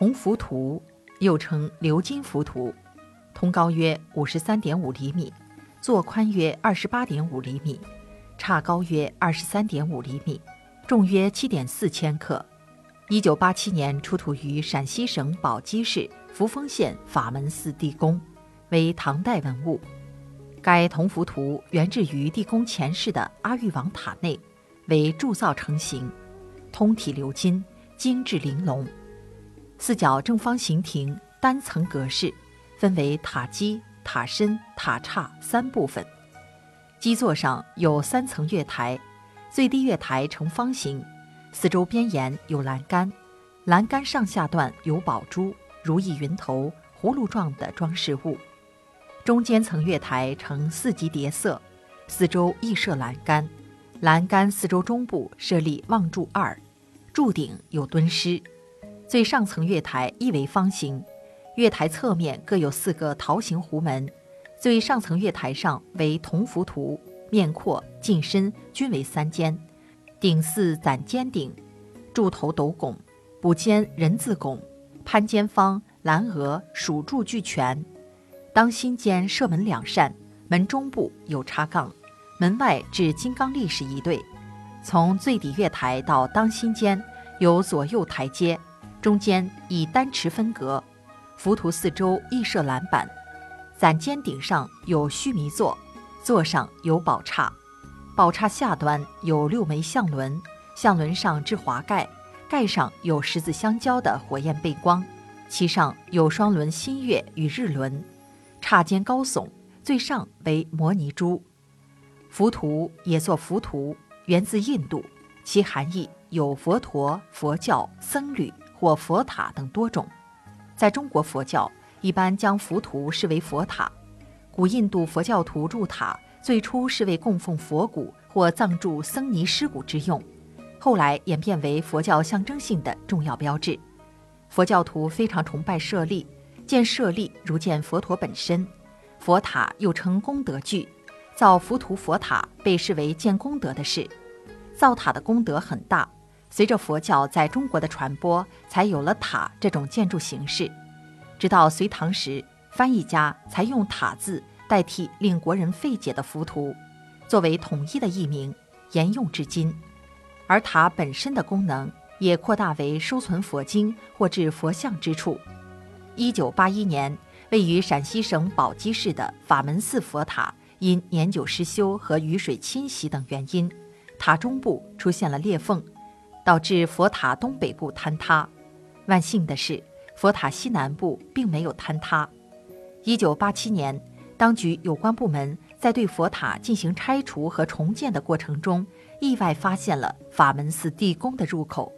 铜浮图，又称鎏金浮图，通高约五十三点五厘米，座宽约二十八点五厘米，差高约二十三点五厘米，重约七点四千克。一九八七年出土于陕西省宝鸡市扶风县法门寺地宫，为唐代文物。该铜浮图原置于地宫前室的阿育王塔内，为铸造成型，通体鎏金，精致玲珑。四角正方形亭单层格式，分为塔基、塔身、塔刹三部分。基座上有三层月台，最低月台呈方形，四周边沿有栏杆，栏杆上下段有宝珠、如意云头、葫芦状的装饰物。中间层月台呈四级叠色，四周亦设栏杆，栏杆四周中部设立望柱二，柱顶有蹲狮。最上层月台亦为方形，月台侧面各有四个桃形弧门。最上层月台上为铜浮图，面阔、进深均为三间，顶似攒尖顶，柱头斗拱，补间人字拱，攀尖方、蓝额、蜀柱俱全。当心间设门两扇，门中部有插杠，门外置金刚力士一对。从最底月台到当心间有左右台阶，中间以单池分隔。浮屠四周亦设栏板，攒尖顶上有须弥座，座上有宝刹，宝刹下端有六枚相轮，相轮上置华盖，盖上有十字相交的火焰背光，其上有双轮新月与日轮。刹间高耸，最上为摩尼珠。浮屠也作浮图，源自印度，其含义有佛陀、佛教、僧侣或佛塔等多种。在中国佛教，一般将浮屠视为佛塔。古印度佛教徒筑塔，最初是为供奉佛骨或葬住僧尼尸骨之用，后来演变为佛教象征性的重要标志。佛教徒非常崇拜舍利。见舍利如见佛陀本身，佛塔又称功德具，造浮屠佛塔被视为建功德的事。造塔的功德很大。随着佛教在中国的传播，才有了塔这种建筑形式。直到隋唐时，翻译家才用“塔”字代替令国人费解的浮屠，作为统一的译名，沿用至今。而塔本身的功能也扩大为收存佛经或置佛像之处。一九八一年，位于陕西省宝鸡市的法门寺佛塔因年久失修和雨水侵袭等原因，塔中部出现了裂缝，导致佛塔东北部坍塌。万幸的是，佛塔西南部并没有坍塌。一九八七年，当局有关部门在对佛塔进行拆除和重建的过程中，意外发现了法门寺地宫的入口。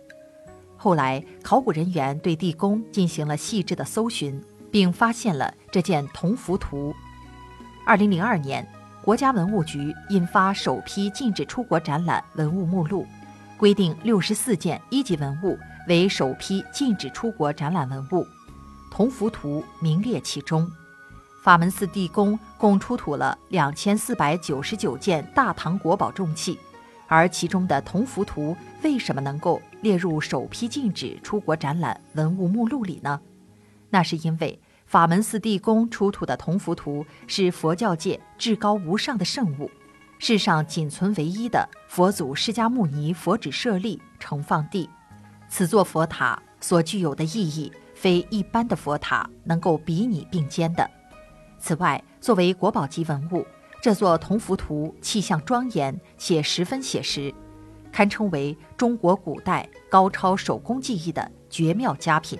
后来，考古人员对地宫进行了细致的搜寻，并发现了这件铜浮图。二零零二年，国家文物局印发首批禁止出国展览文物目录，规定六十四件一级文物为首批禁止出国展览文物，铜浮图名列其中。法门寺地宫共出土了两千四百九十九件大唐国宝重器。而其中的铜浮图为什么能够列入首批禁止出国展览文物目录里呢？那是因为法门寺地宫出土的铜浮图是佛教界至高无上的圣物，世上仅存唯一的佛祖释迦牟尼佛指舍利盛放地。此座佛塔所具有的意义，非一般的佛塔能够比拟并肩的。此外，作为国宝级文物。这座铜浮图气象庄严且十分写实，堪称为中国古代高超手工技艺的绝妙佳品。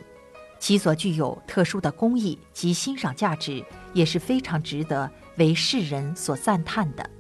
其所具有特殊的工艺及欣赏价值，也是非常值得为世人所赞叹的。